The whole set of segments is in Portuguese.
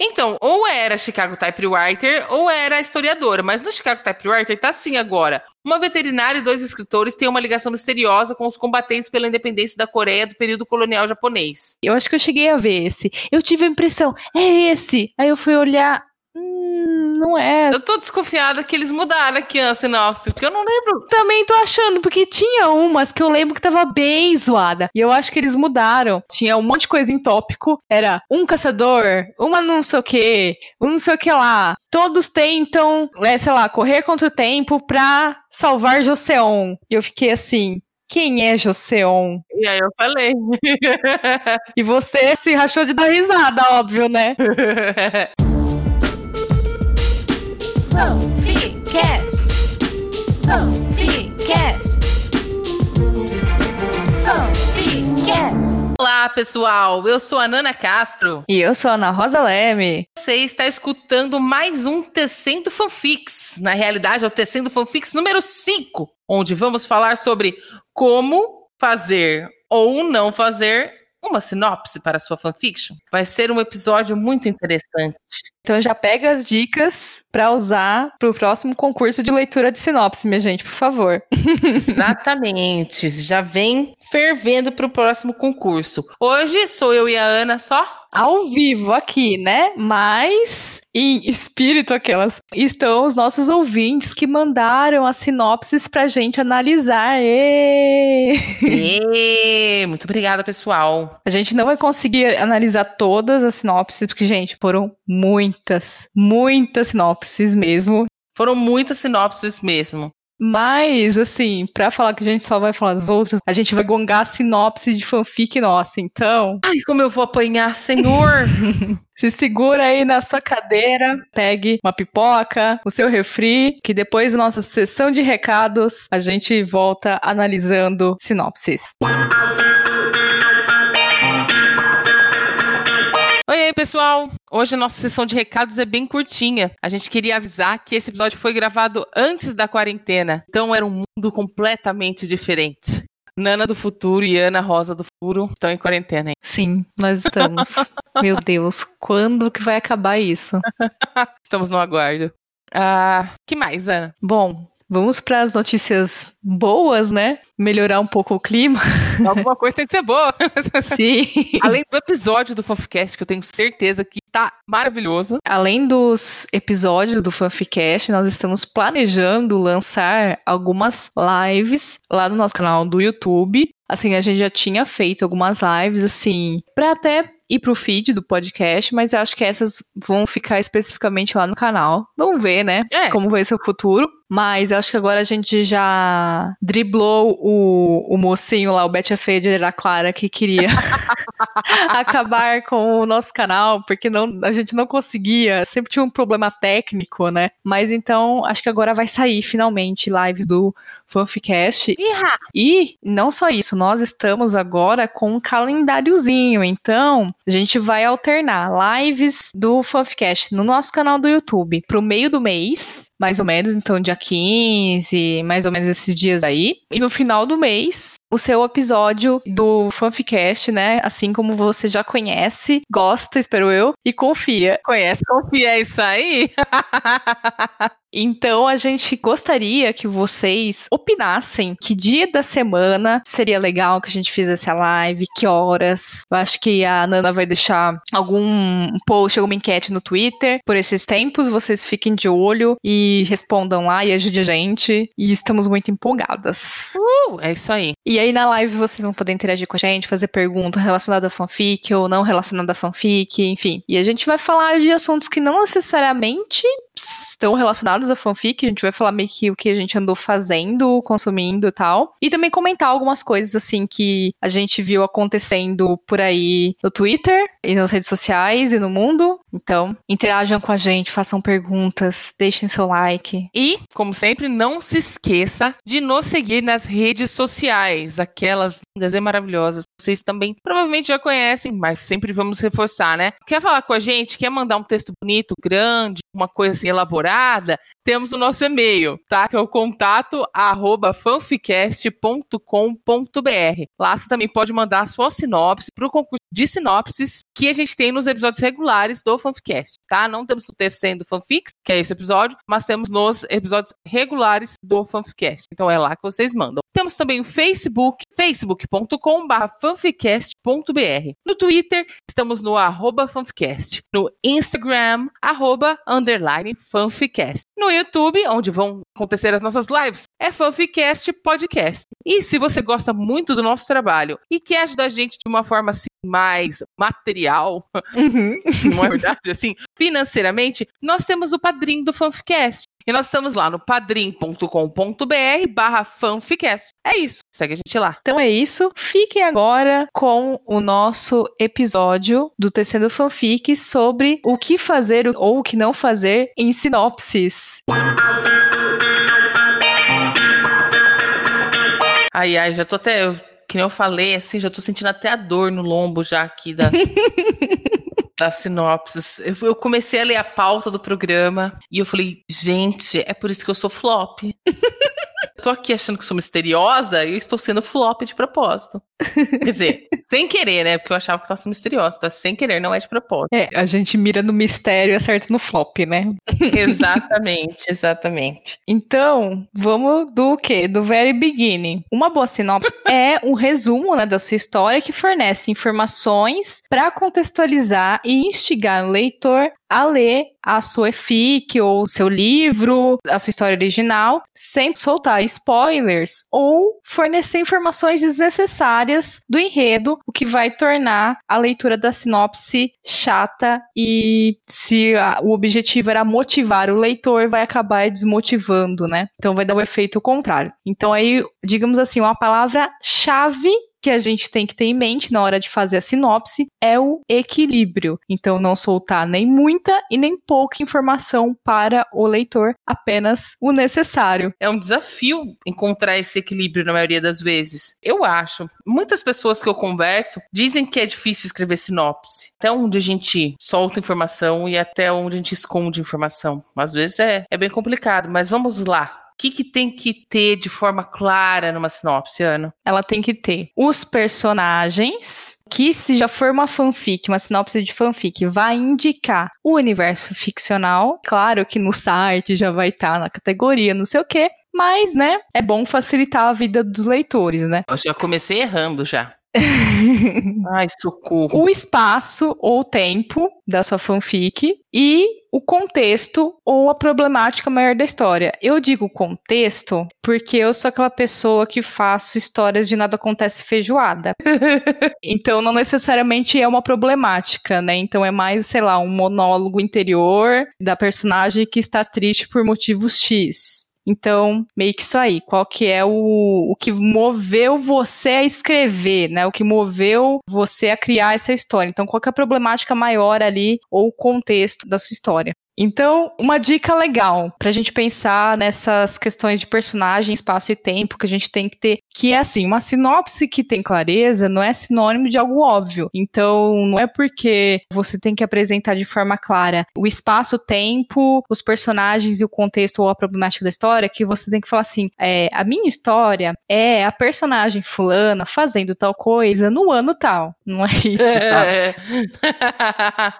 Então, ou era Chicago Typewriter ou era historiadora, mas no Chicago Typewriter tá assim agora. Uma veterinária e dois escritores têm uma ligação misteriosa com os combatentes pela independência da Coreia do período colonial japonês. Eu acho que eu cheguei a ver esse. Eu tive a impressão, é esse. Aí eu fui olhar, hum, não é. Eu tô desconfiada que eles mudaram aqui a sinopse, porque eu não lembro. Também tô achando, porque tinha umas que eu lembro que tava bem zoada. E eu acho que eles mudaram. Tinha um monte de coisa em tópico. Era um caçador, uma não sei o que, um não sei o que lá. Todos tentam, é, sei lá, correr contra o tempo pra salvar Joseon. E eu fiquei assim, quem é Joseon? E aí eu falei. e você se rachou de dar risada, óbvio, né? Fanficast. Fanficast. Fanficast. Olá, pessoal. Eu sou a Nana Castro. E eu sou a Ana Rosa Leme. Você está escutando mais um Tecendo Fanfics. Na realidade, é o Tecendo Fanfics número 5, onde vamos falar sobre como fazer ou não fazer uma sinopse para a sua fanfiction. Vai ser um episódio muito interessante. Então já pega as dicas para usar para o próximo concurso de leitura de sinopse, minha gente, por favor. Exatamente. Já vem fervendo para o próximo concurso. Hoje sou eu e a Ana só ao vivo aqui, né? Mas em espírito aquelas estão os nossos ouvintes que mandaram as sinopses pra gente analisar. Ê! Ê! Muito obrigada, pessoal. A gente não vai conseguir analisar todas as sinopses porque gente, foram muitas, muitas sinopses mesmo. Foram muitas sinopses mesmo. Mas, assim, pra falar que a gente só vai falar dos outros, a gente vai gongar a sinopse de fanfic nossa, então. Ai, como eu vou apanhar, senhor! Se segura aí na sua cadeira, pegue uma pipoca, o seu refri, que depois da nossa sessão de recados, a gente volta analisando sinopses. Oi, aí, pessoal! Hoje a nossa sessão de recados é bem curtinha. A gente queria avisar que esse episódio foi gravado antes da quarentena, então era um mundo completamente diferente. Nana do futuro e Ana Rosa do futuro estão em quarentena. Hein? Sim, nós estamos. Meu Deus, quando que vai acabar isso? estamos no aguardo. Ah, que mais, Ana? Bom, Vamos para as notícias boas, né? Melhorar um pouco o clima. Alguma coisa tem que ser boa. Sim. Além do episódio do Fanficast, que eu tenho certeza que tá maravilhoso. Além dos episódios do Fanficast, nós estamos planejando lançar algumas lives lá no nosso canal do YouTube. Assim, a gente já tinha feito algumas lives, assim, para até ir pro feed do podcast, mas eu acho que essas vão ficar especificamente lá no canal. Vamos ver, né? É. Como vai ser o futuro. Mas eu acho que agora a gente já driblou o, o mocinho lá, o Betty Feia de Araquara, que queria acabar com o nosso canal, porque não, a gente não conseguia, sempre tinha um problema técnico, né? Mas então, acho que agora vai sair finalmente lives do Fanficast. Iha! E não só isso, nós estamos agora com um calendáriozinho, então a gente vai alternar lives do Fanficast no nosso canal do YouTube pro meio do mês mais ou menos, então dia 15, mais ou menos esses dias aí. E no final do mês, o seu episódio do Fanficast, né? Assim como você já conhece, gosta, espero eu, e confia. Conhece, confia, é isso aí? Então a gente gostaria que vocês opinassem que dia da semana seria legal que a gente fizesse a live, que horas. Eu acho que a Nana vai deixar algum post, alguma enquete no Twitter por esses tempos. Vocês fiquem de olho e respondam lá e ajudem a gente. E estamos muito empolgadas. Uh, é isso aí. E aí na live vocês vão poder interagir com a gente, fazer pergunta relacionada a fanfic ou não relacionada a fanfic, enfim. E a gente vai falar de assuntos que não necessariamente estão relacionados a fanfic, a gente vai falar meio que o que a gente andou fazendo, consumindo e tal. E também comentar algumas coisas assim que a gente viu acontecendo por aí no Twitter e nas redes sociais e no mundo. Então, interajam com a gente, façam perguntas, deixem seu like. E, como sempre, não se esqueça de nos seguir nas redes sociais, aquelas lindas e maravilhosas. Vocês também provavelmente já conhecem, mas sempre vamos reforçar, né? Quer falar com a gente? Quer mandar um texto bonito, grande, uma coisa assim elaborada? Temos o nosso e-mail, tá? Que é o contato arroba fanficast.com.br. Lá você também pode mandar a sua sinopse para o concurso de sinopses que a gente tem nos episódios regulares do Fanficast, tá? Não temos o Tecendo Fanfics, que é esse episódio, mas temos nos episódios regulares do Fanficast. Então é lá que vocês mandam. Temos também o Facebook, facebook.com.br fanficast.br. No Twitter, estamos no arroba fanficast. No Instagram, arroba underline fanficast. No YouTube, onde vão acontecer as nossas lives, é Fanficast Podcast. E se você gosta muito do nosso trabalho e quer ajudar a gente de uma forma assim mais material, Uhum. não é verdade? Assim, financeiramente, nós temos o padrinho do Fanficast. E nós estamos lá no padrim.com.br barra fanficast. É isso, segue a gente lá. Então é isso. Fiquem agora com o nosso episódio do Tecendo Fanfic sobre o que fazer ou o que não fazer em sinopses. Ai, ai, já tô até. Eu, que nem eu falei, assim, já tô sentindo até a dor no lombo já aqui da. Das sinopses. Eu, eu comecei a ler a pauta do programa e eu falei, gente, é por isso que eu sou flop. Eu tô aqui achando que sou misteriosa e eu estou sendo flop de propósito. Quer dizer, sem querer, né? Porque eu achava que eu tava sendo misteriosa. Então, sem querer, não é de propósito. É, a gente mira no mistério e acerta no flop, né? exatamente, exatamente. Então, vamos do quê? Do very beginning. Uma boa sinopse é um resumo né, da sua história que fornece informações para contextualizar e instigar o leitor a ler a sua fic ou o seu livro, a sua história original, sem soltar spoilers ou fornecer informações desnecessárias do enredo, o que vai tornar a leitura da sinopse chata e se a- o objetivo era motivar o leitor, vai acabar desmotivando, né? Então vai dar o efeito contrário. Então aí, digamos assim, uma palavra-chave que a gente tem que ter em mente na hora de fazer a sinopse é o equilíbrio. Então, não soltar nem muita e nem pouca informação para o leitor, apenas o necessário. É um desafio encontrar esse equilíbrio na maioria das vezes. Eu acho. Muitas pessoas que eu converso dizem que é difícil escrever sinopse. Até onde a gente solta informação e até onde a gente esconde informação. Às vezes é, é bem complicado, mas vamos lá. O que, que tem que ter de forma clara numa sinopse, Ana? Ela tem que ter os personagens, que se já for uma fanfic, uma sinopse de fanfic, vai indicar o universo ficcional. Claro que no site já vai estar na categoria, não sei o quê. Mas, né, é bom facilitar a vida dos leitores, né? Eu já comecei errando já. Ai, socorro. o espaço ou tempo da sua fanfic e o contexto ou a problemática maior da história. Eu digo contexto porque eu sou aquela pessoa que faço histórias de nada acontece feijoada. então não necessariamente é uma problemática, né? Então é mais, sei lá, um monólogo interior da personagem que está triste por motivos X. Então, meio que isso aí. Qual que é o, o que moveu você a escrever, né? O que moveu você a criar essa história. Então, qual que é a problemática maior ali ou o contexto da sua história? Então, uma dica legal pra gente pensar nessas questões de personagem, espaço e tempo que a gente tem que ter, que é assim, uma sinopse que tem clareza não é sinônimo de algo óbvio. Então, não é porque você tem que apresentar de forma clara o espaço, o tempo, os personagens e o contexto ou a problemática da história que você tem que falar assim, é, a minha história é a personagem fulana fazendo tal coisa no ano tal. Não é isso, sabe?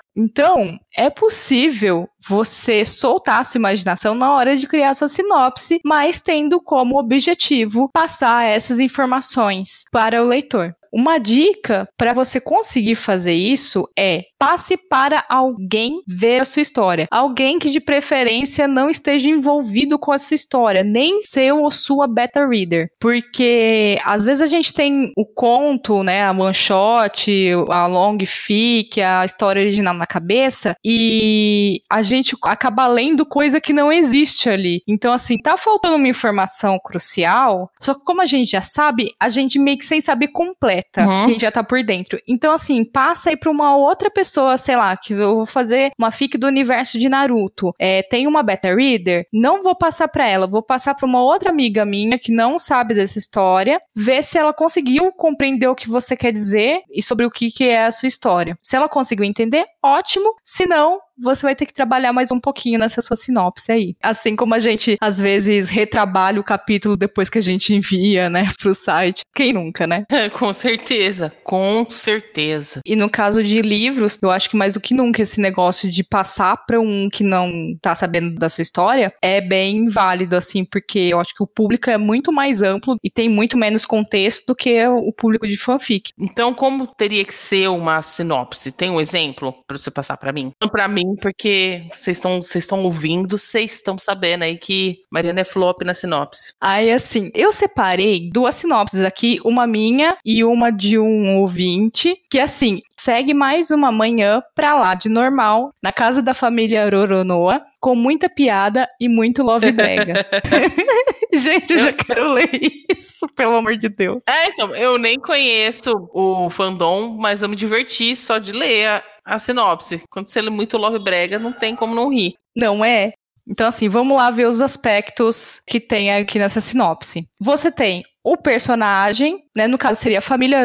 Então, é possível você soltar a sua imaginação na hora de criar sua sinopse, mas tendo como objetivo passar essas informações para o leitor. Uma dica para você conseguir fazer isso é passe para alguém ver a sua história. Alguém que de preferência não esteja envolvido com a sua história, nem seu ou sua beta reader. Porque às vezes a gente tem o conto, né, a one shot, a long fic, a história original na cabeça e a gente acaba lendo coisa que não existe ali. Então assim, tá faltando uma informação crucial, só que como a gente já sabe, a gente meio que sem saber completa, Uhum. quem já tá por dentro. Então assim, passa aí pra uma outra pessoa, sei lá, que eu vou fazer uma fic do universo de Naruto. É, tem uma beta reader, não vou passar pra ela, vou passar pra uma outra amiga minha que não sabe dessa história, ver se ela conseguiu compreender o que você quer dizer e sobre o que, que é a sua história. Se ela conseguiu entender, ótimo. Se não, você vai ter que trabalhar mais um pouquinho nessa sua sinopse aí. Assim como a gente, às vezes, retrabalha o capítulo depois que a gente envia, né, pro site. Quem nunca, né? com certeza, com certeza. E no caso de livros, eu acho que mais do que nunca esse negócio de passar para um que não tá sabendo da sua história é bem válido, assim, porque eu acho que o público é muito mais amplo e tem muito menos contexto do que o público de fanfic. Então, como teria que ser uma sinopse? Tem um exemplo para você passar para mim? Para mim, porque vocês estão vocês estão ouvindo, vocês estão sabendo aí que Mariana é flop na sinopse. Aí, assim, eu separei duas sinopses aqui, uma minha e uma de um ouvinte, que assim, segue mais uma manhã pra lá de normal, na casa da família Roronoa, com muita piada e muito love brega. Gente, eu já quero ler isso, pelo amor de Deus. É, então, eu nem conheço o fandom, mas eu me diverti só de ler a, sinopse. Quando você lê muito love brega, não tem como não rir. Não é? Então, assim, vamos lá ver os aspectos que tem aqui nessa sinopse. Você tem o personagem, né? No caso seria a família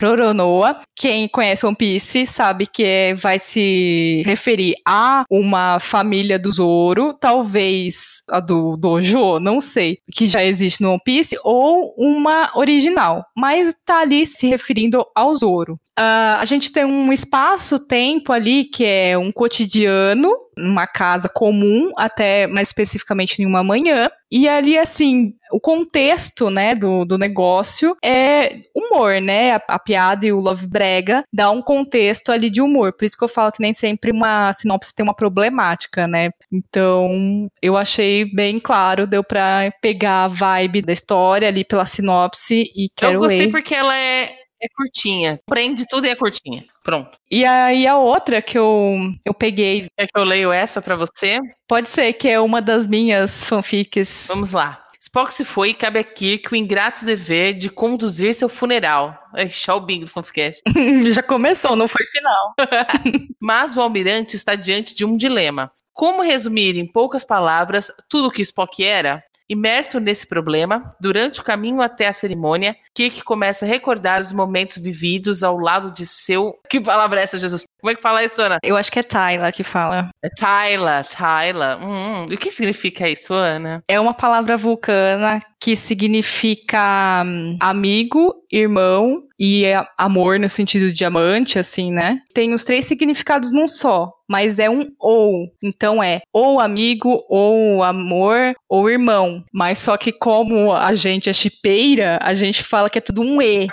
Roronoa. Quem conhece One Piece sabe que vai se referir a uma família do Zoro, talvez a do Dojo, não sei, que já existe no One Piece, ou uma original, mas tá ali se referindo ao Zoro. Uh, a gente tem um espaço-tempo ali que é um cotidiano, uma casa comum, até mais especificamente em uma manhã. E ali, assim, o contexto, né, do, do negócio é humor, né? A, a, piada e o love brega dá um contexto ali de humor. Por isso que eu falo que nem sempre uma sinopse tem uma problemática, né? Então, eu achei bem claro, deu pra pegar a vibe da história ali pela sinopse e quero ler. Eu gostei ler. porque ela é é curtinha. Prende tudo e é curtinha. Pronto. E aí a outra que eu, eu peguei. É que eu leio essa para você? Pode ser, que é uma das minhas fanfics. Vamos lá. Spock se foi e cabe a Kirk o ingrato dever de conduzir seu funeral. É, o bingo do Fanficast. Já começou, não foi final. Mas o almirante está diante de um dilema. Como resumir em poucas palavras tudo o que Spock era? Imerso nesse problema, durante o caminho até a cerimônia, Kirk começa a recordar os momentos vividos ao lado de seu. Que palavra é essa, Jesus? Como é que fala isso, Ana? Eu acho que é Tyla que fala. É Tyla, Tyla. Hum, o que significa isso, Ana? É uma palavra vulcana que significa hum, amigo, irmão e amor no sentido de amante, assim, né? Tem os três significados num só, mas é um ou. Então é ou amigo, ou amor, ou irmão. Mas só que como a gente é chipeira, a gente fala que é tudo um e.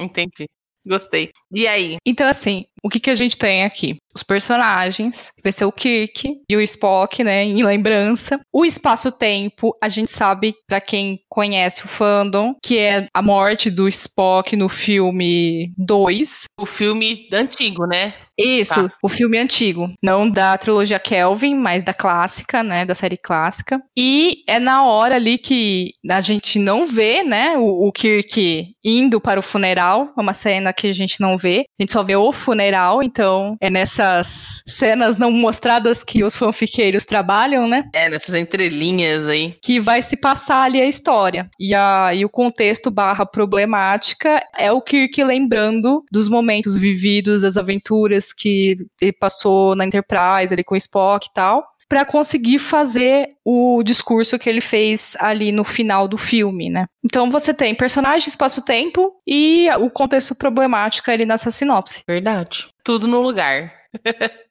Entendi. Gostei. E aí? Então, assim, o que, que a gente tem aqui? Os personagens, vai ser o Kirk e o Spock, né, em lembrança. O espaço-tempo, a gente sabe, para quem conhece o fandom, que é a morte do Spock no filme 2. O filme antigo, né? Isso, tá. o filme antigo. Não da trilogia Kelvin, mas da clássica, né, da série clássica. E é na hora ali que a gente não vê, né, o, o Kirk indo para o funeral, é uma cena que a gente não vê. A gente só vê o funeral geral, então é nessas cenas não mostradas que os fanfiqueiros trabalham, né? É, nessas entrelinhas aí. Que vai se passar ali a história. E, a, e o contexto barra problemática é o Kirk lembrando dos momentos vividos, das aventuras que ele passou na Enterprise ali com o Spock e tal para conseguir fazer o discurso que ele fez ali no final do filme, né? Então você tem personagem, espaço-tempo e o contexto problemático ali nessa sinopse. Verdade. Tudo no lugar.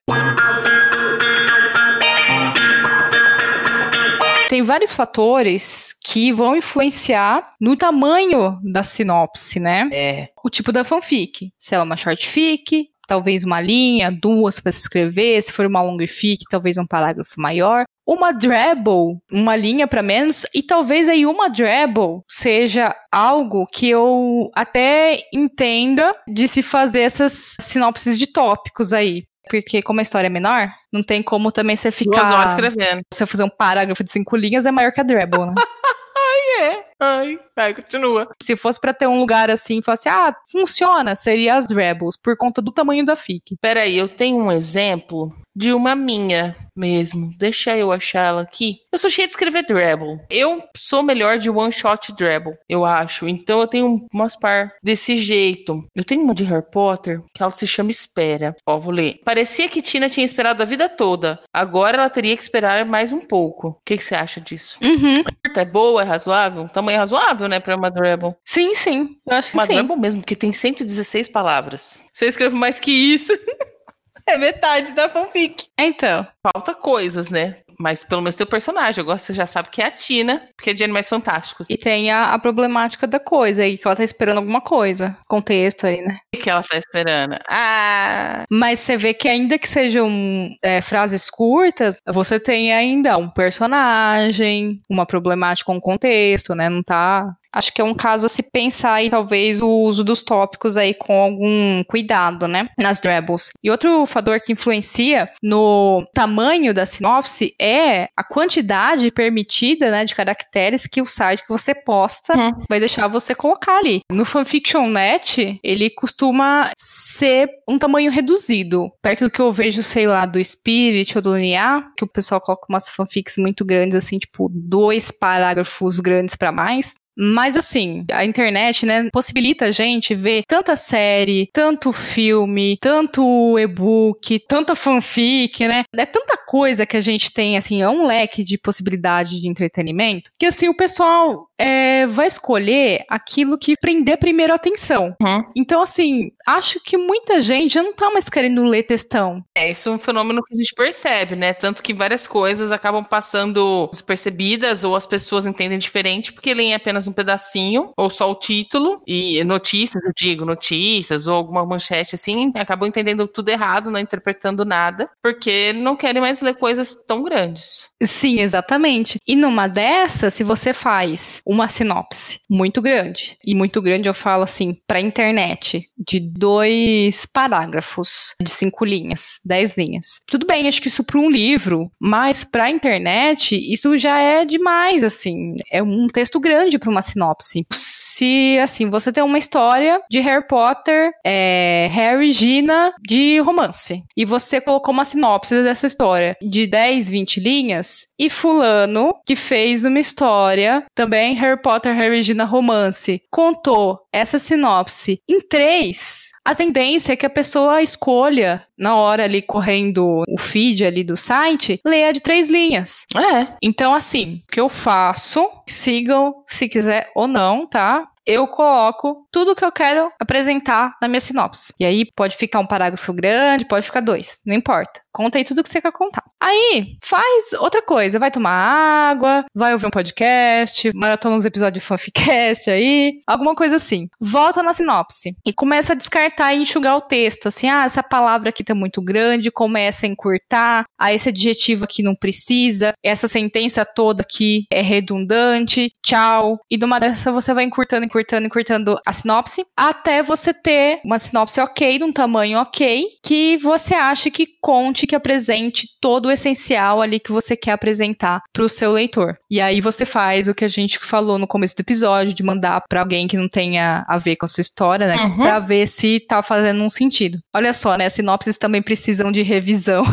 tem vários fatores que vão influenciar no tamanho da sinopse, né? É. O tipo da fanfic. Se ela é uma short fic, talvez uma linha, duas para se escrever, se for uma long fic, talvez um parágrafo maior. Uma drabble, uma linha para menos, e talvez aí uma drabble seja algo que eu até entenda de se fazer essas sinopses de tópicos aí. Porque como a história é menor, não tem como também você ficar... Duas horas escrevendo. Se eu fazer um parágrafo de cinco linhas, é maior que a drabble, né? Ai, é. Ai, ai, continua. Se fosse para ter um lugar assim e falasse, ah, funciona, seria as Rebels, por conta do tamanho da FIC. Peraí, eu tenho um exemplo de uma minha mesmo. Deixa eu achar ela aqui. Eu sou cheia de escrever Drabble. Eu sou melhor de one shot Drabble, eu acho. Então eu tenho umas par desse jeito. Eu tenho uma de Harry Potter que ela se chama Espera. Ó, vou ler. Parecia que Tina tinha esperado a vida toda. Agora ela teria que esperar mais um pouco. O que, que você acha disso? Uhum. É boa, é razoável? Tamanho razoável, né, pra uma Drabble. Sim, sim. Eu acho que Uma sim. Drabble mesmo, porque tem 116 palavras. Se eu escrevo mais que isso, é metade da fanfic. Então. Falta coisas, né? Mas pelo menos teu personagem. Agora você já sabe que é a Tina, porque é de Animais Fantásticos. E tem a, a problemática da coisa aí, que ela tá esperando alguma coisa. Contexto aí, né? O que ela tá esperando? Ah! Mas você vê que ainda que sejam é, frases curtas, você tem ainda um personagem, uma problemática, um contexto, né? Não tá. Acho que é um caso a se pensar aí, talvez, o uso dos tópicos aí com algum cuidado, né? Nas Drabbles. E outro fator que influencia no tamanho da sinopse é a quantidade permitida, né, de caracteres que o site que você posta Uhum. vai deixar você colocar ali. No Fanfiction.net, ele costuma ser um tamanho reduzido. Perto do que eu vejo, sei lá, do Spirit ou do Linear, que o pessoal coloca umas fanfics muito grandes, assim, tipo, dois parágrafos grandes pra mais. Mas assim, a internet, né, possibilita a gente ver tanta série, tanto filme, tanto e-book, tanta fanfic, né? É tanta coisa que a gente tem, assim, é um leque de possibilidade de entretenimento, que assim, o pessoal é, vai escolher aquilo que prender primeiro a atenção. Uhum. Então, assim, acho que muita gente já não tá mais querendo ler textão. É, isso é um fenômeno que a gente percebe, né? Tanto que várias coisas acabam passando despercebidas ou as pessoas entendem diferente porque leem apenas um pedacinho ou só o título e notícias, eu digo, notícias ou alguma manchete assim, acabam entendendo tudo errado, não interpretando nada, porque não querem mais ler coisas tão grandes. Sim, exatamente. E numa dessas, se você faz uma sinopse muito grande, e muito grande eu falo assim, para internet, de dois parágrafos, de cinco linhas, dez linhas. Tudo bem, acho que isso para um livro, mas para internet, isso já é demais, assim. É um texto grande para uma sinopse. Se, assim, você tem uma história de Harry Potter, é, Harry Gina de romance, e você colocou uma sinopse dessa história de 10, 20 linhas, e fulano, que fez uma história, também Harry Potter, Harry e Gina romance, contou essa sinopse em três, a tendência é que a pessoa escolha, na hora ali correndo o feed ali do site, leia de três linhas. É, Então, assim, o que eu faço, sigam se quiser ou não, tá? Eu coloco tudo que eu quero apresentar na minha sinopse. E aí pode ficar um parágrafo grande, pode ficar dois, não importa. Conta aí tudo que você quer contar. Aí, faz outra coisa. Vai tomar água, vai ouvir um podcast, maratona uns episódios de fanficast aí, alguma coisa assim. Volta na sinopse e começa a descartar e enxugar o texto. Assim, ah, essa palavra aqui tá muito grande, começa a encurtar. Ah, esse adjetivo aqui não precisa. Essa sentença toda aqui é redundante. Tchau. E de uma dessa você vai encurtando, encurtando, encurtando a sinopse até você ter uma sinopse ok, de um tamanho ok, que você acha que conte, que apresente todo o essencial ali que você quer apresentar para o seu leitor. E aí você faz o que a gente falou no começo do episódio, de mandar para alguém que não tenha a ver com a sua história, né? Uhum. Pra ver se tá fazendo um sentido. Olha só, né? As sinopses também precisam de revisão.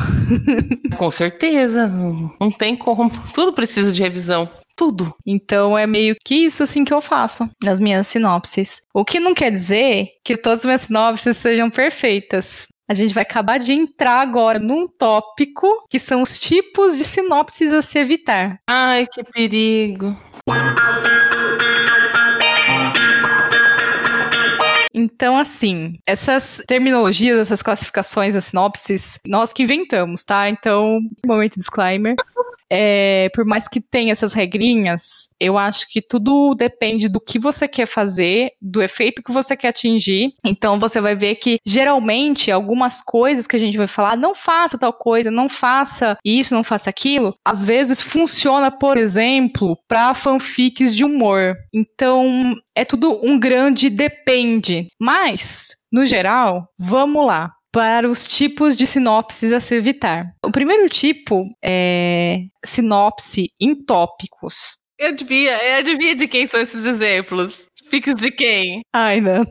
com certeza. Não tem como. Tudo precisa de revisão. Tudo. Então é meio que isso assim que eu faço nas minhas sinopses. O que não quer dizer que todas as minhas sinopses sejam perfeitas. A gente vai acabar de entrar agora num tópico que são os tipos de sinopses a se evitar. Ai, que perigo. Então, assim, essas terminologias, essas classificações, as sinopses, nós que inventamos, tá? Então, momento disclaimer. É, por mais que tenha essas regrinhas, eu acho que tudo depende do que você quer fazer, do efeito que você quer atingir. Então você vai ver que geralmente algumas coisas que a gente vai falar, não faça tal coisa, não faça isso, não faça aquilo, às vezes funciona, por exemplo, para fanfics de humor. Então é tudo um grande depende. Mas, no geral, vamos lá para os tipos de sinopses a se evitar. O primeiro tipo é sinopse em tópicos. Adivinha, adivinha de quem são esses exemplos? Fiques de quem? Ai, não.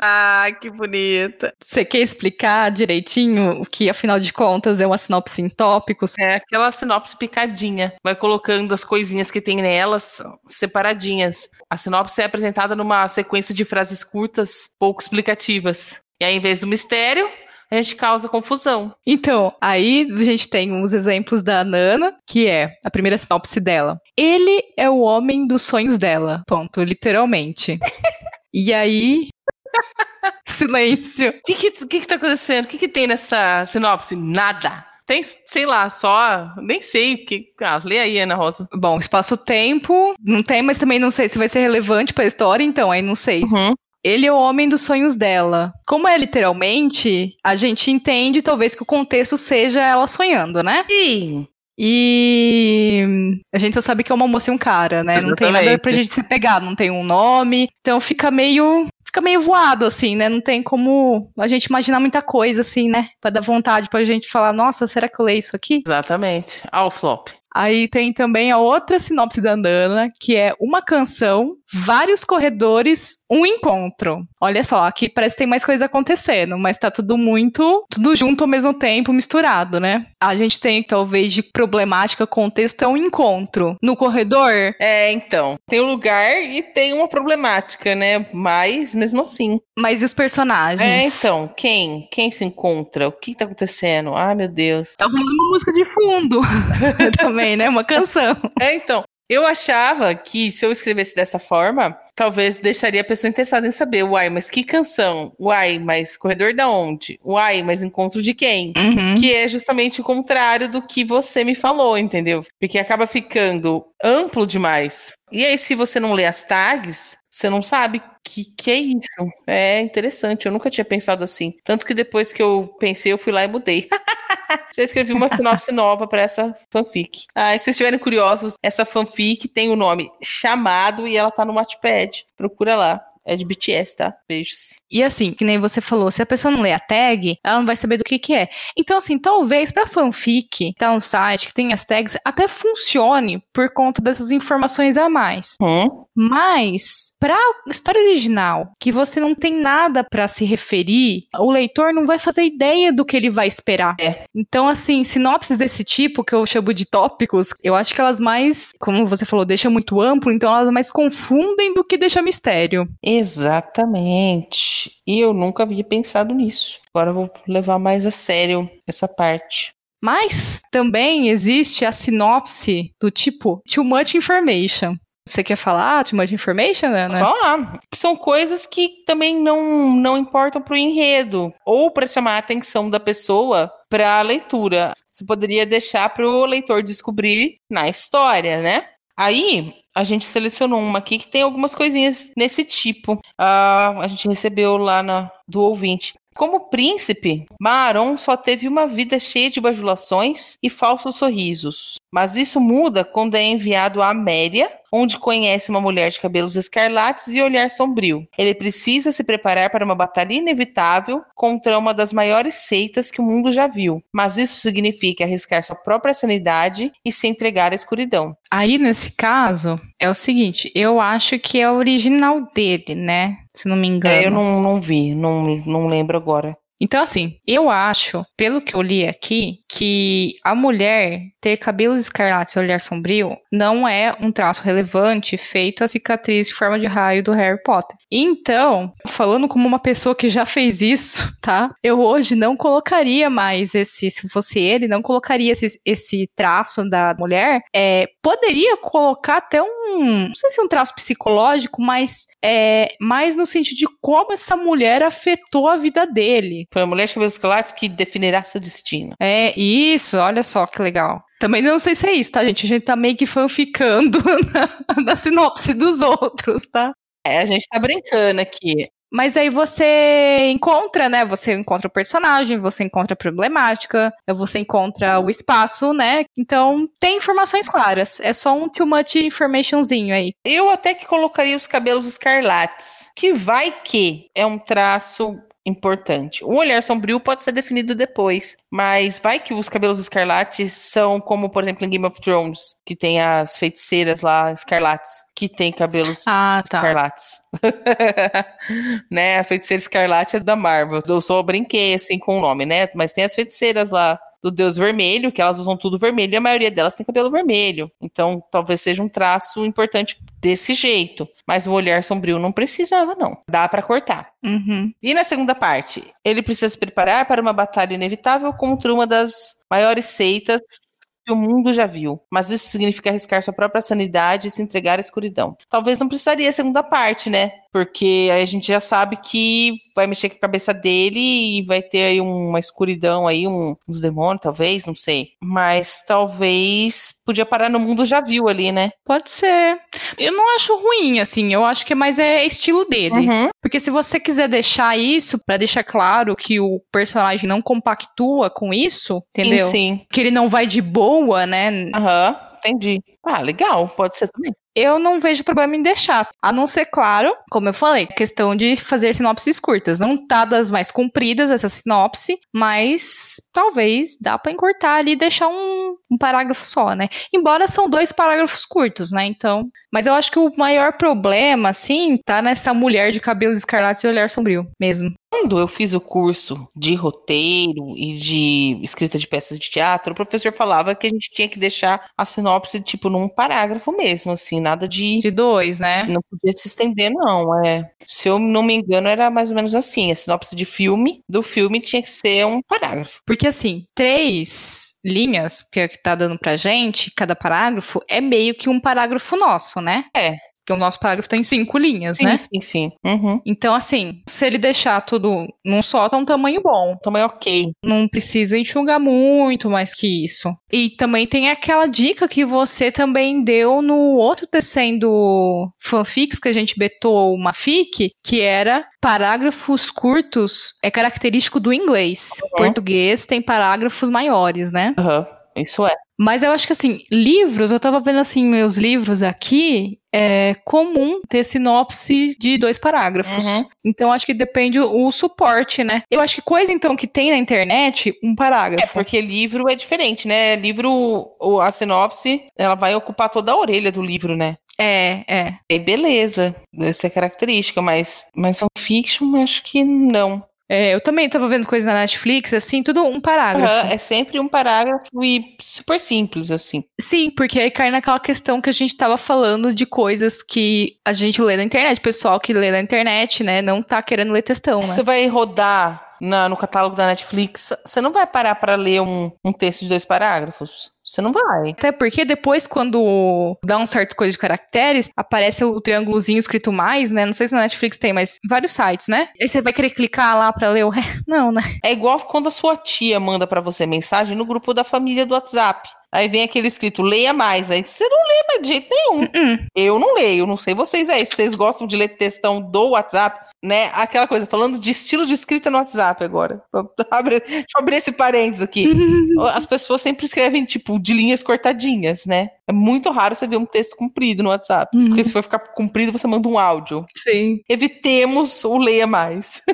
Ai, que bonita. Você quer explicar direitinho o que, afinal de contas, é uma sinopse em tópicos? É aquela sinopse picadinha. Vai colocando as coisinhas que tem nelas separadinhas. A sinopse é apresentada numa sequência de frases curtas, pouco explicativas. E aí, em vez do mistério, a gente causa confusão. Então, aí a gente tem uns exemplos da Nana, que é a primeira sinopse dela. Ele é o homem dos sonhos dela. Ponto, literalmente. e aí. Silêncio. O que que, que que tá acontecendo? O que que tem nessa sinopse? Nada. Tem, sei lá, só. Nem sei. Que, ah, lê aí, Ana Rosa. Bom, espaço-tempo não tem, mas também não sei se vai ser relevante pra história, então aí não sei. Uhum. Ele é o homem dos sonhos dela. Como é literalmente, a gente entende talvez que o contexto seja ela sonhando, né? Sim. E a gente só sabe que é uma moça e um cara, né? Não tem nada Exatamente. pra gente se pegar, não tem um nome. Então fica meio. Fica meio voado, assim, né? Não tem como a gente imaginar muita coisa, assim, né? Pra dar vontade pra gente falar, nossa, será que eu leio isso aqui? Exatamente. Ah, o flop. Aí tem também a outra sinopse da Andana, que é uma canção, vários corredores, um encontro. Olha só, aqui parece que tem mais coisa acontecendo, mas tá tudo muito, tudo junto ao mesmo tempo, misturado, né? A gente tem, talvez, de problemática, contexto, é um encontro. No corredor, É, então. Tem um lugar e tem uma problemática, né? Mas, mesmo assim. mas e os personagens? É, então. Quem? Quem se encontra? O que tá acontecendo? Ai, meu Deus. Tá rolando uma música de fundo também, né? Uma canção. É, então. Eu achava que se eu escrevesse dessa forma, talvez deixaria a pessoa interessada em saber, uai, mas que canção? Uai, mas corredor da onde? Uai, mas encontro de quem? Uhum. Que é justamente o contrário do que você me falou, entendeu? Porque acaba ficando amplo demais. E aí, se você não lê as tags, você não sabe que que é isso. É interessante, eu nunca tinha pensado assim. Tanto que depois que eu pensei, eu fui lá e mudei. Já escrevi uma sinopse nova para essa fanfic. Ah, se vocês estiverem curiosos, essa fanfic tem o nome Chamado e ela tá no Wattpad. Procura lá. É de BTS, tá? Beijos. E assim, que nem você falou, se a pessoa não lê a tag, ela não vai saber do que que é. Então, assim, talvez pra fanfic, tá um site que tem as tags, até funcione por conta dessas informações a mais. Hum? Mas, pra história original, que você não tem nada pra se referir, o leitor não vai fazer ideia do que ele vai esperar. É. Então, assim, sinopses desse tipo, que eu chamo de tópicos, eu acho que elas mais, como você falou, deixam muito amplo, então elas mais confundem do que deixa mistério. Exatamente. E eu nunca havia pensado nisso. Agora eu vou levar mais a sério essa parte. Mas também existe a sinopse do tipo too much information. Você quer falar too much information, Ana? Só lá. São coisas que também não, não importam pro enredo ou para chamar a atenção da pessoa para a leitura. Você poderia deixar para o leitor descobrir na história, né? Aí a gente selecionou uma aqui que tem algumas coisinhas nesse tipo. Ah, a gente recebeu lá na, do ouvinte. Como príncipe, Maron só teve uma vida cheia de bajulações e falsos sorrisos. Mas isso muda quando é enviado a Améria, onde conhece uma mulher de cabelos escarlates e olhar sombrio. Ele precisa se preparar para uma batalha inevitável contra uma das maiores seitas que o mundo já viu. Mas isso significa arriscar sua própria sanidade e se entregar à escuridão. Aí, nesse caso, é o seguinte, eu acho que é o original dele, né? Se não me engano. É, eu não, não vi, não, não lembro agora. Então, assim, eu acho, pelo que eu li aqui, que a mulher ter cabelos escarlates e olhar sombrio não é um traço relevante feito a cicatriz de forma de raio do Harry Potter. Então, falando como uma pessoa que já fez isso, tá? Eu hoje não colocaria mais esse, se fosse ele, não colocaria esse, esse traço da mulher. É, poderia colocar até um, não sei se é um traço psicológico, mas é mais no sentido de como essa mulher afetou a vida dele. Foi a mulher de cabelos escarlates que definirá seu destino. É, isso, olha só que legal. Também não sei se é isso, tá, gente? A gente tá meio que fanficando na, na sinopse dos outros, tá? É, a gente tá brincando aqui. Mas aí você encontra, né? Você encontra o personagem, você encontra a problemática, você encontra o espaço, né? Então tem informações claras. É só um too much informationzinho aí. Eu até que colocaria os cabelos escarlates, que vai que é um traço importante. O olhar sombrio pode ser definido depois, mas vai que os cabelos escarlates são como, por exemplo, em Game of Thrones, que tem as feiticeiras lá escarlates, que tem cabelos Ah, tá. escarlates. né? A feiticeira escarlate é da Marvel. Eu só brinquei assim com o nome, né? Mas tem as feiticeiras lá do Deus Vermelho, que elas usam tudo vermelho, e a maioria delas tem cabelo vermelho. Então, talvez seja um traço importante desse jeito. Mas o olhar sombrio não precisava, não. Dá pra cortar. Uhum. E na segunda parte, ele precisa se preparar para uma batalha inevitável contra uma das maiores seitas que o mundo já viu. Mas isso significa arriscar sua própria sanidade e se entregar à escuridão. Talvez não precisaria a segunda parte, né? Porque aí a gente já sabe que vai mexer com a cabeça dele e vai ter aí uma escuridão aí, um- uns demônios, talvez, não sei. Mas talvez podia parar no mundo já viu ali, né? Pode ser. Eu não acho ruim, assim. Eu acho que mais é estilo dele. Uhum. Porque se você quiser deixar isso, pra deixar claro que o personagem não compactua com isso, entendeu? Sim, sim. Que ele não vai de boa, né? Aham, entendi. Ah, legal, pode ser também. Eu não vejo problema em deixar. A não ser, claro, como eu falei, questão de fazer sinopses curtas. Não tá das mais compridas essa sinopse, mas talvez dá pra encurtar ali e deixar um, um parágrafo só, né? Embora são dois parágrafos curtos, né? Então. Mas eu acho que o maior problema, assim, tá nessa mulher de cabelos escarlates e olhar sombrio mesmo. Quando eu fiz o curso de roteiro e de escrita de peças de teatro, o professor falava que a gente tinha que deixar a sinopse, tipo, num parágrafo mesmo, assim, nada de. De dois, né? Não podia se estender, não. É. Se eu não me engano, era mais ou menos assim. A sinopse de filme, do filme, tinha que ser um parágrafo. Porque assim, três linhas, que é o que tá dando pra gente, cada parágrafo, é meio que um parágrafo nosso, né? É. Porque o nosso parágrafo tem cinco linhas, Sim, né? sim, sim. Uhum. Então, assim, se ele deixar tudo num só, tá um tamanho bom. Tamanho ok. Não precisa enxugar muito mais que isso. E também tem aquela dica que você também deu no outro tecendo fanfics que a gente betou uma fic, que era parágrafos curtos é característico do inglês. Uhum. Português tem parágrafos maiores, né? Aham. Isso é. Mas eu acho que assim, livros, eu tava vendo assim, meus livros aqui, é comum ter sinopse de dois parágrafos. Uhum. Então acho que depende o, o suporte, né? Eu acho que coisa então que tem na internet, um É, parágrafo. porque livro é diferente, né? Livro, a sinopse, ela vai ocupar toda a orelha do livro, né? É, é. E beleza, essa é característica, mas, mas fanfiction, acho que não. É, eu também tava vendo coisa na Netflix, assim, tudo um parágrafo. Aham, é sempre um parágrafo e super simples, assim. Sim, porque aí cai naquela questão que a gente tava falando de coisas que a gente lê na internet. O pessoal que lê na internet, né, não tá querendo ler textão, né? Você vai rodar na- no catálogo da Netflix, você não vai parar para ler um, um texto de dois parágrafos. Você não vai. Até porque depois, quando dá um certo coisa de caracteres, aparece o triângulozinho escrito mais, né? Não sei se na Netflix tem, mas vários sites, né? Aí você vai querer clicar lá pra ler o resto. Não, né? É igual quando a sua tia manda para você mensagem no grupo da família do WhatsApp. Aí vem aquele escrito, leia mais. Aí você não lê mais de jeito nenhum. Hum, Eu não leio, não sei vocês aí. Se vocês gostam de ler textão do WhatsApp, né? Aquela coisa, falando de estilo de escrita no WhatsApp agora. Abre- Deixa eu abrir esse parênteses aqui. As pessoas sempre escrevem, tipo, de linhas cortadinhas, né? É muito raro você ver um texto comprido no WhatsApp. Uhum. Porque se for ficar comprido, você manda um áudio. Sim. Evitemos o leia mais.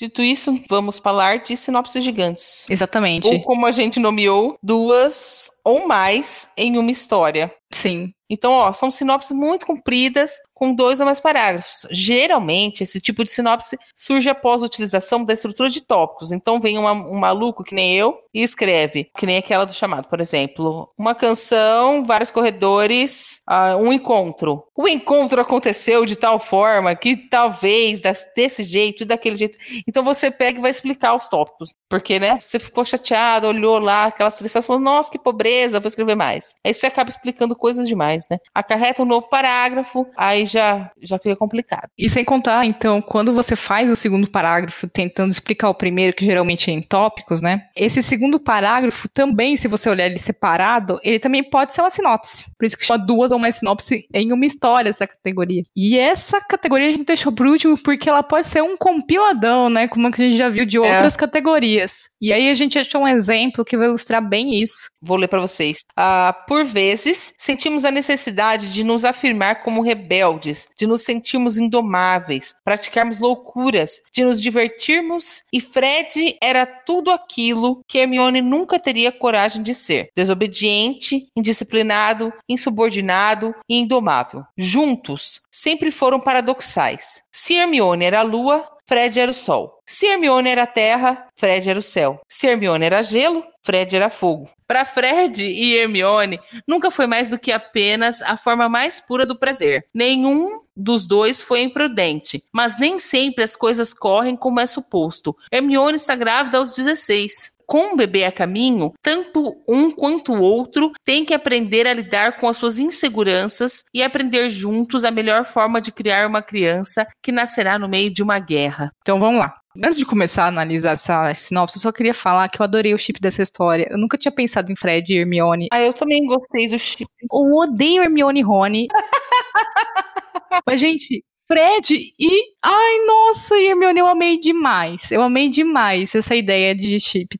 Dito isso, vamos falar de sinopses gigantes. Exatamente. Ou como a gente nomeou, duas ou mais em uma história. Sim. Então, ó, são sinopses muito compridas, com dois ou mais parágrafos. Geralmente, esse tipo de sinopse surge após a utilização da estrutura de tópicos. Então, vem uma- um maluco que nem eu e escreve, que nem aquela do chamado, por exemplo, uma canção, vários corredores, ah, um encontro. O encontro aconteceu de tal forma que talvez desse jeito e daquele jeito. Então, você pega e vai explicar os tópicos. Porque, né, você ficou chateado, olhou lá aquelas e falou, nossa, que pobreza, vou escrever mais. Aí você acaba explicando coisas demais, né? Acarreta um novo parágrafo, aí já, já fica complicado. E sem contar, então, quando você faz o segundo parágrafo tentando explicar o primeiro, que geralmente é em tópicos, né? Esse segundo parágrafo também, se você olhar ele separado, ele também pode ser uma sinopse. Por isso que chama duas ou mais sinopse em uma história essa categoria. E essa categoria a gente deixou por último porque ela pode ser um compiladão, né? Como a gente já viu de outras categorias. E aí a gente achou um exemplo que vai ilustrar bem isso. Vou ler para vocês. Ah, por vezes, sentimos a necessidade de nos afirmar como rebeldes, de nos sentirmos indomáveis, praticarmos loucuras, de nos divertirmos, e Fred era tudo aquilo que Hermione nunca teria coragem de ser: desobediente, indisciplinado, insubordinado e indomável. Juntos, sempre foram paradoxais. Se Hermione era a lua, Fred era o sol. Se Hermione era a terra, Fred era o céu. Se Hermione era gelo, Fred era fogo. Para Fred e Hermione, nunca foi mais do que apenas a forma mais pura do prazer. Nenhum dos dois foi imprudente, mas nem sempre as coisas correm como é suposto. Hermione está grávida aos 16 com um bebê a caminho, tanto um quanto o outro têm que aprender a lidar com as suas inseguranças e aprender juntos a melhor forma de criar uma criança que nascerá no meio de uma guerra. Então vamos lá. Antes de começar a analisar essa sinopse, eu só queria falar que eu adorei o chip dessa história. Eu nunca tinha pensado em Fred e Hermione. Ah, eu também gostei do chip. Eu odeio Hermione e Rony. Mas, gente, Fred e. Ai, nossa, Hermione, eu amei demais. Eu amei demais essa ideia de chip.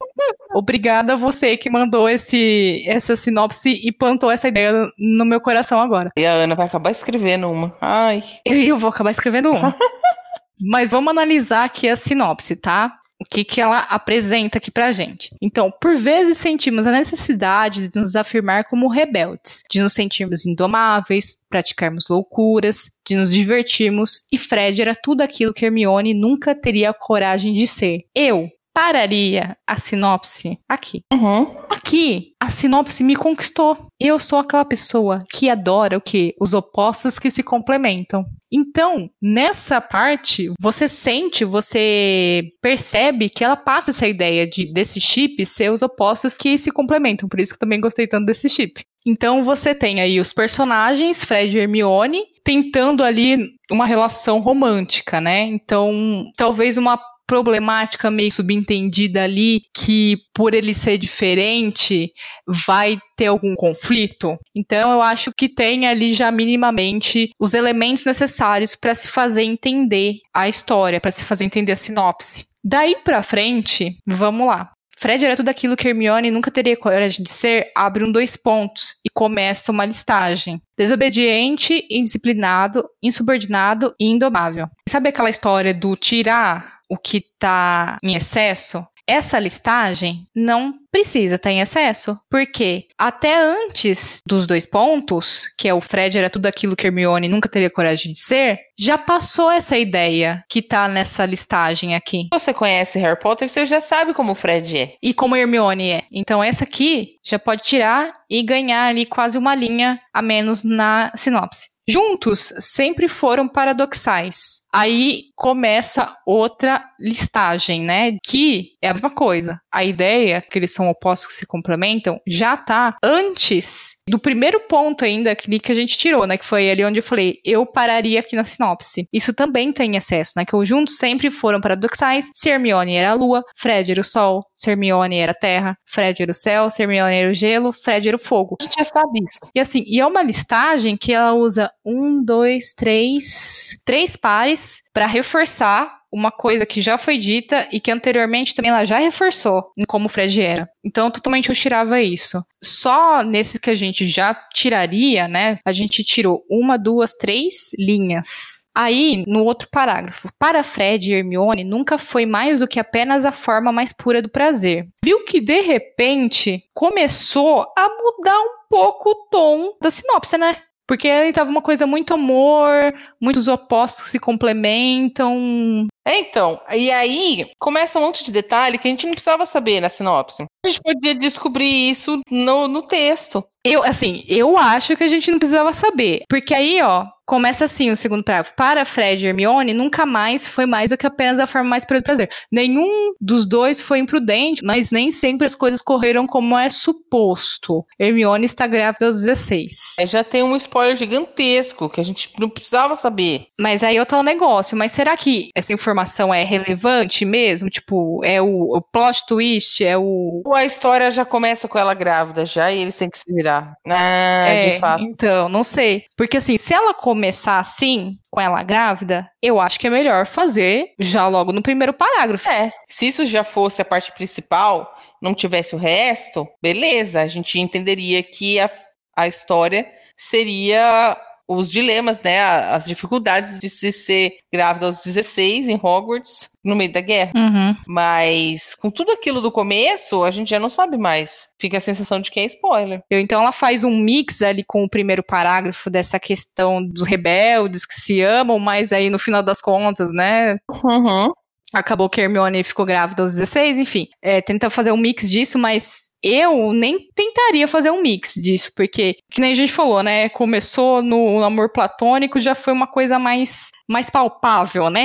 Obrigada a você que mandou esse, essa sinopse e plantou essa ideia no meu coração agora. E a Ana vai acabar escrevendo uma. Ai. Eu, eu vou acabar escrevendo uma. Mas vamos analisar aqui a sinopse, tá? O que, que ela apresenta aqui pra gente. Então, por vezes sentimos a necessidade de nos afirmar como rebeldes, de nos sentirmos indomáveis, praticarmos loucuras, de nos divertirmos, e Fred era tudo aquilo que Hermione nunca teria coragem de ser. Eu, pararia a sinopse aqui. Uhum. Aqui, a sinopse me conquistou. Eu sou aquela pessoa que adora o que? Os opostos que se complementam. Então, nessa parte, você sente, você percebe que ela passa essa ideia de desse chip ser os opostos que se complementam. Por isso que eu também gostei tanto desse chip. Então você tem aí os personagens, Fred e Hermione, tentando ali uma relação romântica, né? Então, talvez uma problemática meio subentendida ali que por ele ser diferente vai ter algum conflito. Então eu acho que tem ali já minimamente os elementos necessários para se fazer entender a história, para se fazer entender a sinopse. Daí para frente, vamos lá. Fred era tudo aquilo que Hermione nunca teria coragem de ser, abre um dois pontos e começa uma listagem. Desobediente, indisciplinado, insubordinado e indomável. Sabe aquela história do tirar o que está em excesso, essa listagem não precisa estar em excesso. Porque até antes dos dois pontos, que é o Fred era tudo aquilo que Hermione nunca teria coragem de ser, já passou essa ideia que tá nessa listagem aqui. Você conhece Harry Potter, você já sabe como o Fred é. E como Hermione é. Então essa aqui já pode tirar e ganhar ali quase uma linha a menos na sinopse. Juntos sempre foram paradoxais. Aí começa outra listagem, né? Que é a mesma coisa. A ideia que eles são opostos que se complementam já tá antes do primeiro ponto ainda que, que a gente tirou, né? Que foi ali onde eu falei, eu pararia aqui na sinopse. Isso também tem excesso, né? Que os juntos sempre foram paradoxais. Se Hermione era a lua, Fred era o sol. Se Hermione era a terra, Fred era o céu. Se Hermione era o gelo, Fred era o fogo. A gente já sabe isso. E assim, e é uma listagem que ela usa um, dois, três, três pares para reforçar uma coisa que já foi dita e que anteriormente também ela já reforçou como o Fred era. Então, totalmente eu tirava isso. Só nesses que a gente já tiraria, né? A gente tirou uma, duas, três linhas. Aí, no outro parágrafo, para Fred e Hermione nunca foi mais do que apenas a forma mais pura do prazer. Viu que de repente começou a mudar um pouco o tom da sinopse, né? Porque ele tava uma coisa muito amor, muitos opostos que se complementam. É, então, e aí começa um monte de detalhe que a gente não precisava saber na sinopse. A gente podia descobrir isso no, no texto. Eu, assim, eu acho que a gente não precisava saber. Porque aí, ó, começa assim o segundo parágrafo. Para Fred e Hermione, nunca mais foi mais do que apenas a forma mais pura do prazer. Nenhum dos dois foi imprudente, mas nem sempre as coisas correram como é suposto. Hermione está grávida aos 16. Aí já tem um spoiler gigantesco que a gente não precisava saber. Mas aí outro negócio. Mas será que essa informação é relevante mesmo? Tipo, é o, o plot twist? É o. Ou a história já começa com ela grávida já e eles têm que se virar. Ah, é, de fato. então, não sei. Porque assim, se ela começar assim, com ela grávida, eu acho que é melhor fazer já logo no primeiro parágrafo. É, se isso já fosse a parte principal, não tivesse o resto, beleza, a gente entenderia que a, a história seria os dilemas, né, as dificuldades de se ser grávida aos 16 em Hogwarts no meio da guerra. Uhum. Mas com tudo aquilo do começo, a gente já não sabe mais. Fica a sensação de que é spoiler. Então ela faz um mix ali com o primeiro parágrafo dessa questão dos rebeldes que se amam, mas aí no final das contas, né, Uhum. acabou que a Hermione ficou grávida aos 16, enfim. É, tenta fazer um mix disso, mas eu nem tentaria fazer um mix disso, porque, que nem a gente falou, né? Começou no amor platônico, já foi uma coisa mais, mais palpável, né?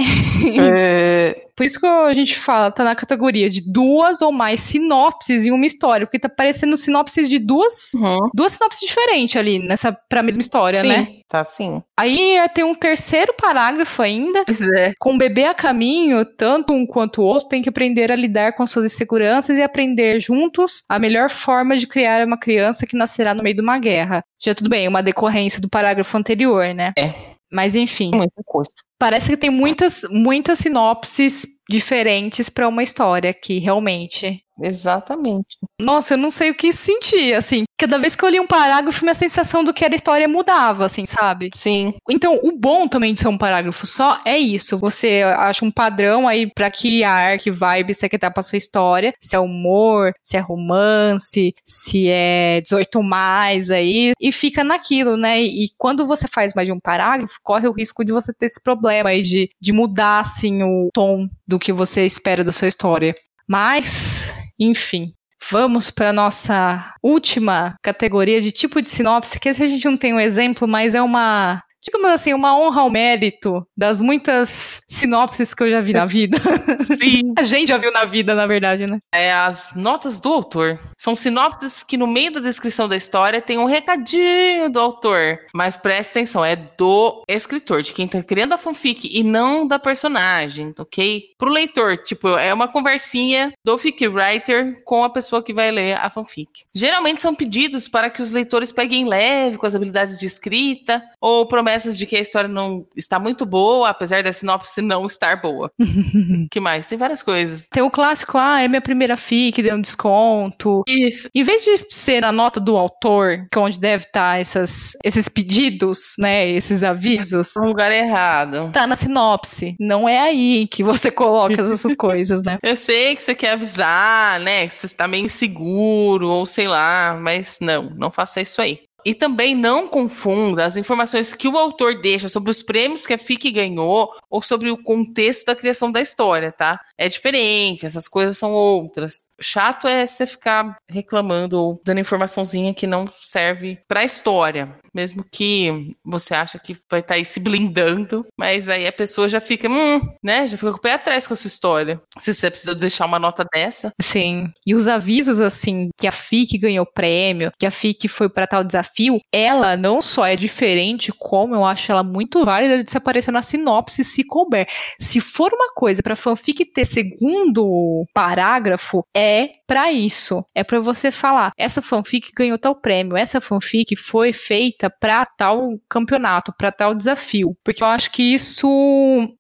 É, Por isso que a gente fala, tá na categoria de duas ou mais sinopses em uma história, porque tá parecendo sinopses de duas, uhum. duas sinopses diferentes ali, nessa, pra mesma história, Sim, né? tá sim. Aí é, tem um terceiro parágrafo ainda, Pois é. com o bebê a caminho, tanto um quanto o outro tem que aprender a lidar com suas inseguranças e aprender juntos a melhor forma de criar uma criança que nascerá no meio de uma guerra. Já tudo bem, uma decorrência do parágrafo anterior, né? É. Mas enfim, Muita coisa. Parece que tem muitas, muitas sinopses diferentes pra uma história aqui, realmente. Exatamente. Nossa, eu não sei o que sentir, assim. Cada vez que eu li um parágrafo, minha sensação do que era a história mudava, assim, sabe? Sim. Então, o bom também de ser um parágrafo só é isso. Você acha um padrão aí pra que ar, que vibe você quer dar pra sua história. Se é humor, se é romance, se é 18 mais aí. E fica naquilo, né? E quando você faz mais de um parágrafo, corre o risco de você ter esse problema aí de, de mudar, assim, o tom do que você espera da sua história. Mas, enfim. Vamos para nossa última categoria de tipo de sinopse, que esse a gente não tem um exemplo, mas é uma, digamos assim, uma honra ao mérito das muitas sinopses que eu já vi na vida. Sim. a gente já viu na vida, na verdade, né? É as notas do autor. São sinopses que no meio da descrição da história tem um recadinho do autor. Mas presta atenção, é do escritor, de quem tá criando a fanfic e não da personagem, ok? Pro leitor, tipo, é uma conversinha do fic writer com a pessoa que vai ler a fanfic. Geralmente são pedidos para que os leitores peguem leve com as habilidades de escrita ou promessas de que a história não está muito boa, apesar da sinopse não estar boa. que mais? Tem várias coisas. Tem o clássico, ah, é minha primeira fic, deu um desconto. Isso. Em vez de ser a nota do autor, que é onde deve estar essas, esses pedidos, né, esses avisos, No lugar errado. tá na sinopse. Não é aí que você coloca essas coisas, né? Eu sei que você quer avisar, né? Que você está meio inseguro, ou sei lá, mas não, não faça isso aí. E também não confunda as informações que o autor deixa sobre os prêmios que a FIC ganhou ou sobre o contexto da criação da história, tá? É diferente, essas coisas são outras. Chato é você ficar reclamando ou dando informaçãozinha que não serve pra história. Mesmo que você acha que vai estar aí se blindando, mas aí a pessoa já fica, hum, né? Já fica com o pé atrás com a sua história. Se você precisa deixar uma nota dessa. Sim. E os avisos, assim, que a FIC ganhou prêmio, que a FIC foi pra tal desafio, ela não só é diferente, como eu acho ela muito válida de se aparecer na sinopse se couber. Se for uma coisa pra fanfic ter segundo parágrafo, é pra isso. É pra você falar, essa fanfic ganhou tal prêmio, essa fanfic foi feita pra tal campeonato, pra tal desafio. Porque eu acho que isso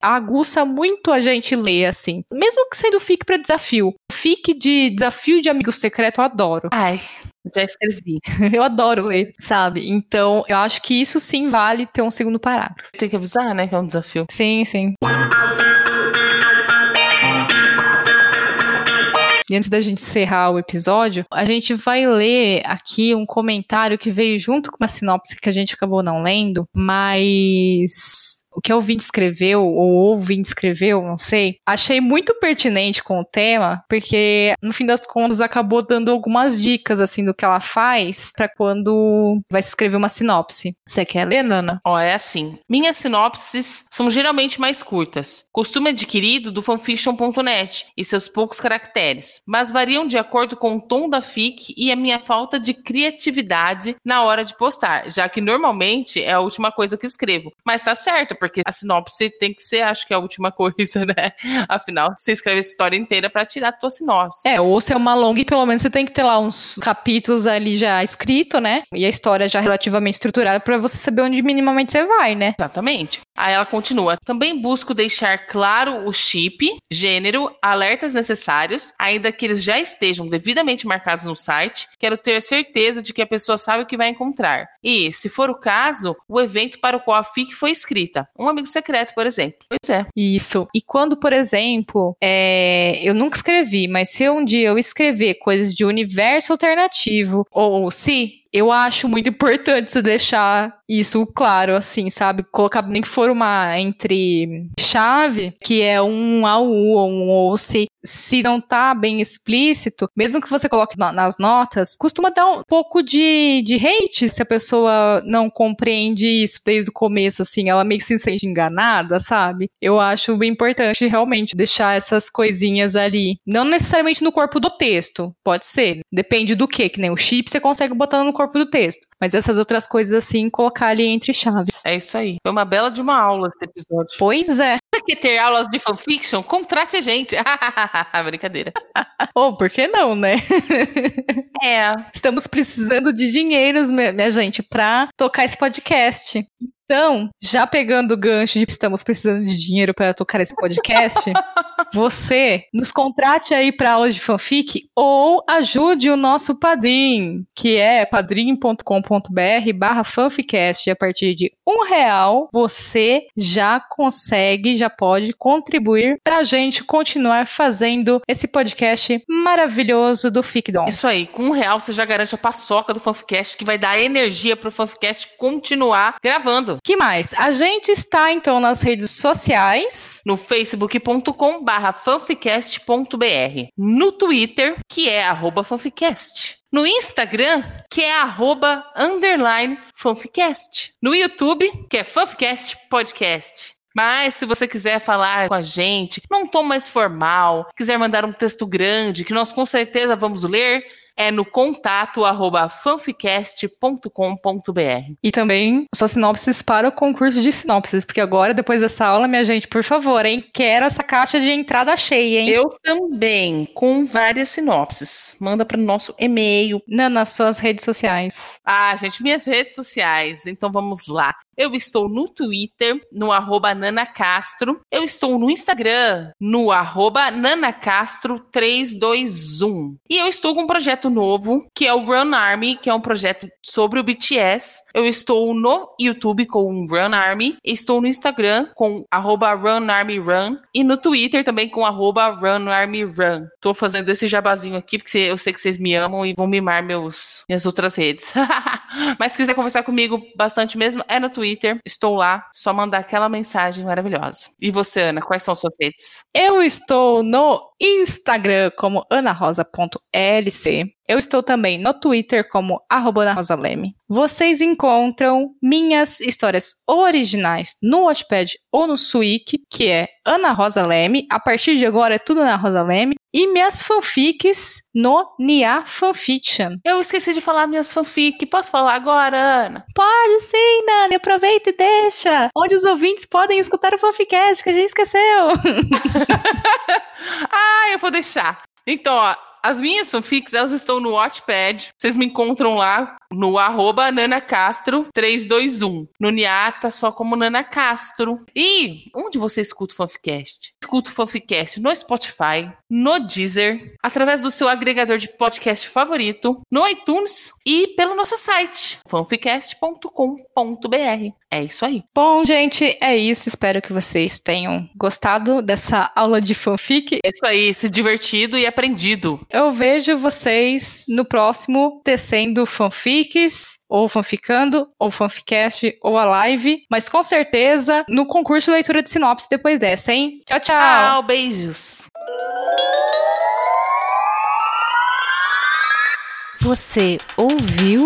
aguça muito a gente ler, assim. Mesmo que sendo fic pra desafio. Fic de desafio de amigo secreto eu adoro. Ai, já escrevi. Eu adoro ler, sabe? Então, eu acho que isso sim vale ter um segundo parágrafo. Tem que avisar, né? Que é um desafio. Sim, sim. E antes da gente encerrar o episódio, a gente vai ler aqui um comentário que veio junto com uma sinopse que a gente acabou não lendo, mas o que a ouvinte escreveu, ou ouvinte escreveu, não sei, achei muito pertinente com o tema, porque no fim das contas acabou dando algumas dicas, assim, do que ela faz para quando vai se escrever uma sinopse. Você quer ler, Nana? Ó, é assim. Minhas sinopses são geralmente mais curtas. Costume adquirido do fanfiction.net e seus poucos caracteres, mas variam de acordo com o tom da fic e a minha falta de criatividade na hora de postar, já que normalmente é a última coisa que escrevo. Mas tá certo, porque a sinopse tem que ser, acho que é a última coisa, né? Afinal, você escreve a história inteira pra tirar a tua sinopse. É, ou se é uma longa e pelo menos você tem que ter lá uns capítulos ali já escrito, né? E a história já relativamente estruturada pra você saber onde minimamente você vai, né? Exatamente. Aí ela continua. Também busco deixar claro o chip, gênero, alertas necessários, ainda que eles já estejam devidamente marcados no site. Quero ter certeza de que a pessoa sabe o que vai encontrar. E, se for o caso, o evento para o qual a FIC foi escrita. Um amigo secreto, por exemplo. Pois é. Isso. E quando, por exemplo, é, eu nunca escrevi, mas se um dia eu escrever coisas de universo alternativo, ou se eu acho muito importante você deixar isso claro, assim, sabe? Colocar nem que for uma entre chave, que é um AU ou um OC, se não tá bem explícito, mesmo que você coloque na- nas notas, costuma dar um pouco de, de hate se a pessoa não compreende isso desde o começo, assim, ela meio que se sente enganada, sabe? Eu acho bem importante realmente deixar essas coisinhas ali. Não necessariamente no corpo do texto, pode ser. Depende do que, que nem o chip você consegue botar no corpo do texto. Mas essas outras coisas assim, colocar ali entre chaves. É isso aí. Foi uma bela de uma aula esse episódio. Pois é. Você quer ter aulas de fanfiction? Contrate a gente. Brincadeira. Ou por que não, né? É. Estamos precisando de dinheiros, minha minha gente, pra tocar esse podcast. Então, já pegando o gancho de que estamos precisando de dinheiro para tocar esse podcast, você nos contrate aí para aulas de fanfic ou ajude o nosso padrim, que é padrim.com.br barra fanficast. A partir de um real, você já consegue, já pode contribuir pra gente continuar fazendo esse podcast maravilhoso do Ficdom. Isso aí. Com um real você já garante a paçoca do Fanficast que vai dar energia pro Fanficast continuar gravando. Que mais? A gente está então nas redes sociais. no facebook.com barra fanficast.br, no Twitter, que é fanficast, no Instagram, que é arroba underline fanficast, no YouTube, que é fanficast podcast. Mas se você quiser falar com a gente, num tom mais formal, quiser mandar um texto grande, que nós com certeza vamos ler, é no contato arroba fanficast.com.br. E também suas sinopses para o concurso de sinopses. Porque agora, depois dessa aula, minha gente, por favor, hein? Quero essa caixa de entrada cheia, hein? Eu também, com várias sinopses. Manda para o nosso e-mail. Não, nas suas redes sociais. Ah, gente, minhas redes sociais. Então vamos lá. Eu estou no Twitter, no arroba nanacastro. Eu estou no Instagram, no arroba nanacastro321. E eu estou com um projeto novo, que é o Run Army, que é um projeto sobre o BTS. Eu estou no YouTube com o Run Army. Estou no Instagram com arroba Run Army Run. E no Twitter também com arroba Run Army Run. Tô fazendo esse jabazinho aqui, porque eu sei que vocês me amam e vão mimar meus, minhas outras redes. Mas se quiser conversar comigo bastante mesmo, é no Twitter. Estou lá, só mandar aquela mensagem maravilhosa. E você, Ana, quais são suas redes? Eu estou no Instagram como anarosa.lc. Eu estou também no Twitter como arroba Ana Rosa Leme. Vocês encontram minhas histórias originais no Watchpad ou no Suic, que é Ana Rosa Leme. A partir de agora é tudo Ana Rosa Leme. E minhas fanfics no Nia Fanfiction. Eu esqueci de falar minhas fanfic. Posso falar agora, Ana? Pode sim, Nani. Aproveita e deixa. Onde os ouvintes podem escutar o fanficast, que a gente esqueceu. ah, eu vou deixar. Então, ó, as minhas fanfics, elas estão no Watchpad. Vocês me encontram lá no arroba nanacastro321. No Nia tá só como Nana Castro. E onde você escuta o Fanficast? Escuta o Fanficast no Spotify, no Deezer, através do seu agregador de podcast favorito, no iTunes e pelo nosso site, fanficast.com.br. É isso aí. Bom, gente, é isso. Espero que vocês tenham gostado dessa aula de fanfic. É isso aí, se divertido e aprendido. Eu vejo vocês no próximo tecendo fanfics, ou fanficando, ou fanficast, ou a live, mas com certeza no concurso de leitura de sinopse depois dessa, hein? Tchau, tchau! Tchau, beijos. Você ouviu?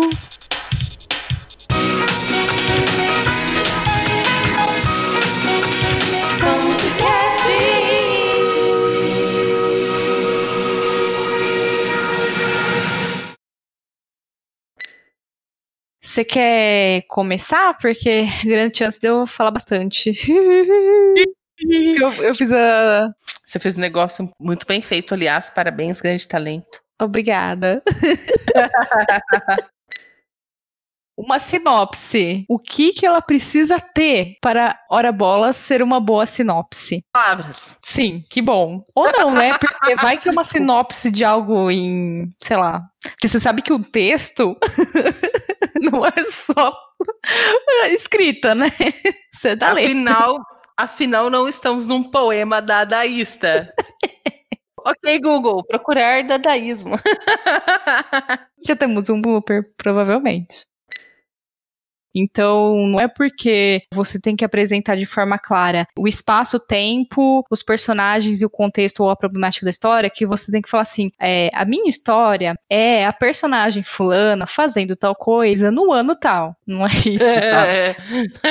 Você quer começar? Porque grande chance de eu falar bastante. eu, eu fiz a. Você fez um negócio muito bem feito, aliás, parabéns, grande talento. Obrigada. uma sinopse. O que que ela precisa ter para Hora Bola ser uma boa sinopse? Palavras. Sim, que bom. Ou não, né? Porque vai que é uma sinopse de algo em, sei lá. Porque você sabe que o texto não é só escrita, né? Você dá letra. Afinal, não estamos num poema dadaísta. ok, Google, procurar dadaísmo. Já temos um blooper, provavelmente. Então, não é porque você tem que apresentar de forma clara o espaço, o tempo, os personagens e o contexto ou a problemática da história que você tem que falar assim: é, a minha história é a personagem fulana fazendo tal coisa no ano tal. Não é isso, sabe?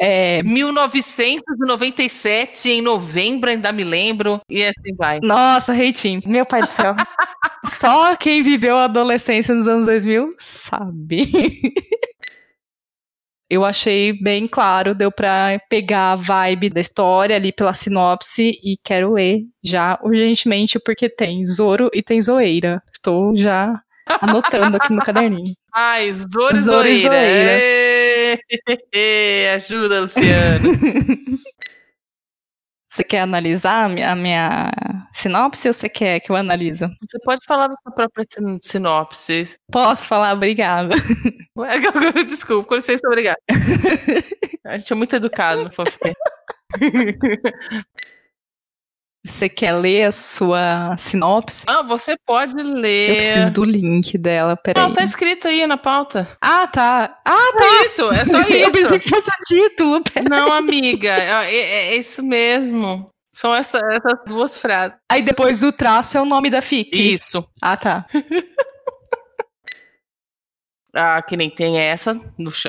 É. 1997, em novembro, ainda me lembro, e assim vai. Nossa, reitinho. Meu pai do céu. Só quem viveu a adolescência nos anos 2000 sabe. Eu achei bem claro, deu pra pegar a vibe da história ali pela sinopse e quero ler já urgentemente porque tem Zoro e tem Zoeira. Estou já anotando aqui no caderninho. Ai, Zoro e Zoro e Zoeira. Zoeira. Ajuda, Luciano. Você quer analisar a minha, a minha sinopse ou você quer que eu analise? Você pode falar da sua própria sin- sinopse. Posso falar? Obrigada. Desculpa, com licença, obrigada. A gente é muito educado no fanfic. Você quer ler a sua sinopse? Ah, você pode Eu ler. preciso do link dela, peraí. Não, tá escrito aí na pauta. Ah, tá. Ah, É isso, é só eu pensei isso. que fosse o título. pera- Não, amiga, é, é- é isso mesmo. São essa- essas duas frases. Aí depois o traço é o nome da FIC. Isso. Ah, tá. Ah, que nem tem essa,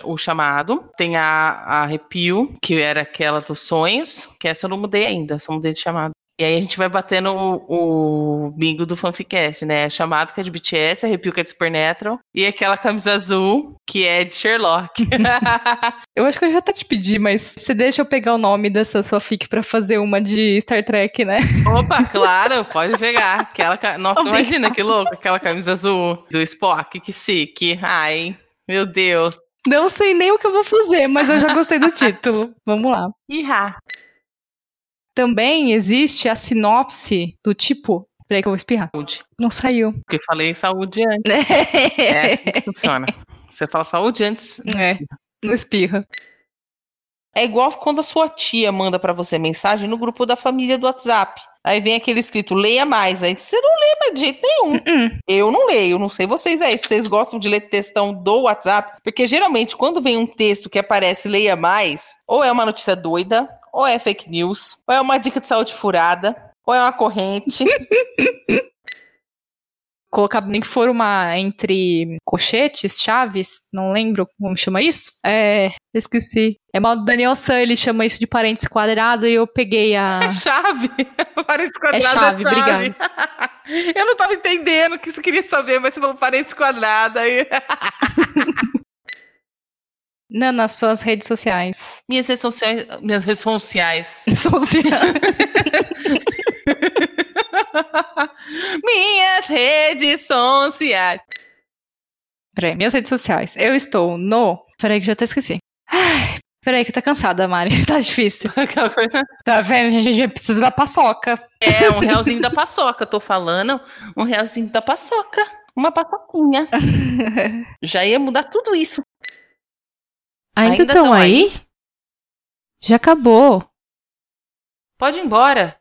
o chamado. Tem a, a arrepio, que era aquela dos sonhos, que essa eu não mudei ainda, só mudei de chamado. E aí a gente vai batendo o, o bingo do Fanficast, né? Chamado que é de BTS, arrepio que é de Supernatural, e aquela camisa azul, que é de Sherlock. Eu acho que eu já até te pedi, mas você deixa eu pegar o nome dessa sua FIC pra fazer uma de Star Trek, né? Opa, claro, pode pegar. Aquela, Nossa, Obrigada. imagina que louco, aquela camisa azul do Spock, que chique. Ai, meu Deus. Não sei nem o que eu vou fazer, mas eu já gostei do título. Vamos lá. Ihá. Também existe a sinopse do tipo. Peraí que eu vou espirrar. Saúde. Não saiu. Porque falei saúde antes. É assim que funciona. Você fala saúde antes. É, não espirra. É igual quando a sua tia manda pra você mensagem no grupo da família do WhatsApp. Aí vem aquele escrito, leia mais. Aí você não lê mais de jeito nenhum. Hum, Eu não leio, não sei vocês aí. Se vocês gostam de ler textão do WhatsApp, porque geralmente quando vem um texto que aparece leia mais, ou é uma notícia doida, ou é fake news, ou é uma dica de saúde furada, ou é uma corrente. colocar nem que for uma entre colchetes, chaves, não lembro como chama isso. É, esqueci. É mal do Daniel San, ele chama isso de parênteses quadrado e eu peguei a. É chave. Parênteses quadrado É chave, obrigada. Eu não tava entendendo o que você queria saber, mas você falou parênteses quadrado aí. Não, nas suas redes sociais. Minhas redes sociais. Minhas redes sociais. Sociais. Minhas redes sociais. Peraí, minhas redes sociais. Eu estou no. Peraí, que já até esqueci. Ai, peraí, que tá cansada, Mari. Tá difícil. Tá vendo? A gente precisa da paçoca. É, um realzinho da paçoca, tô falando. Um realzinho da paçoca. Uma paçoquinha. Já ia mudar tudo isso. Ainda estão tão aí? Já acabou. Pode ir embora.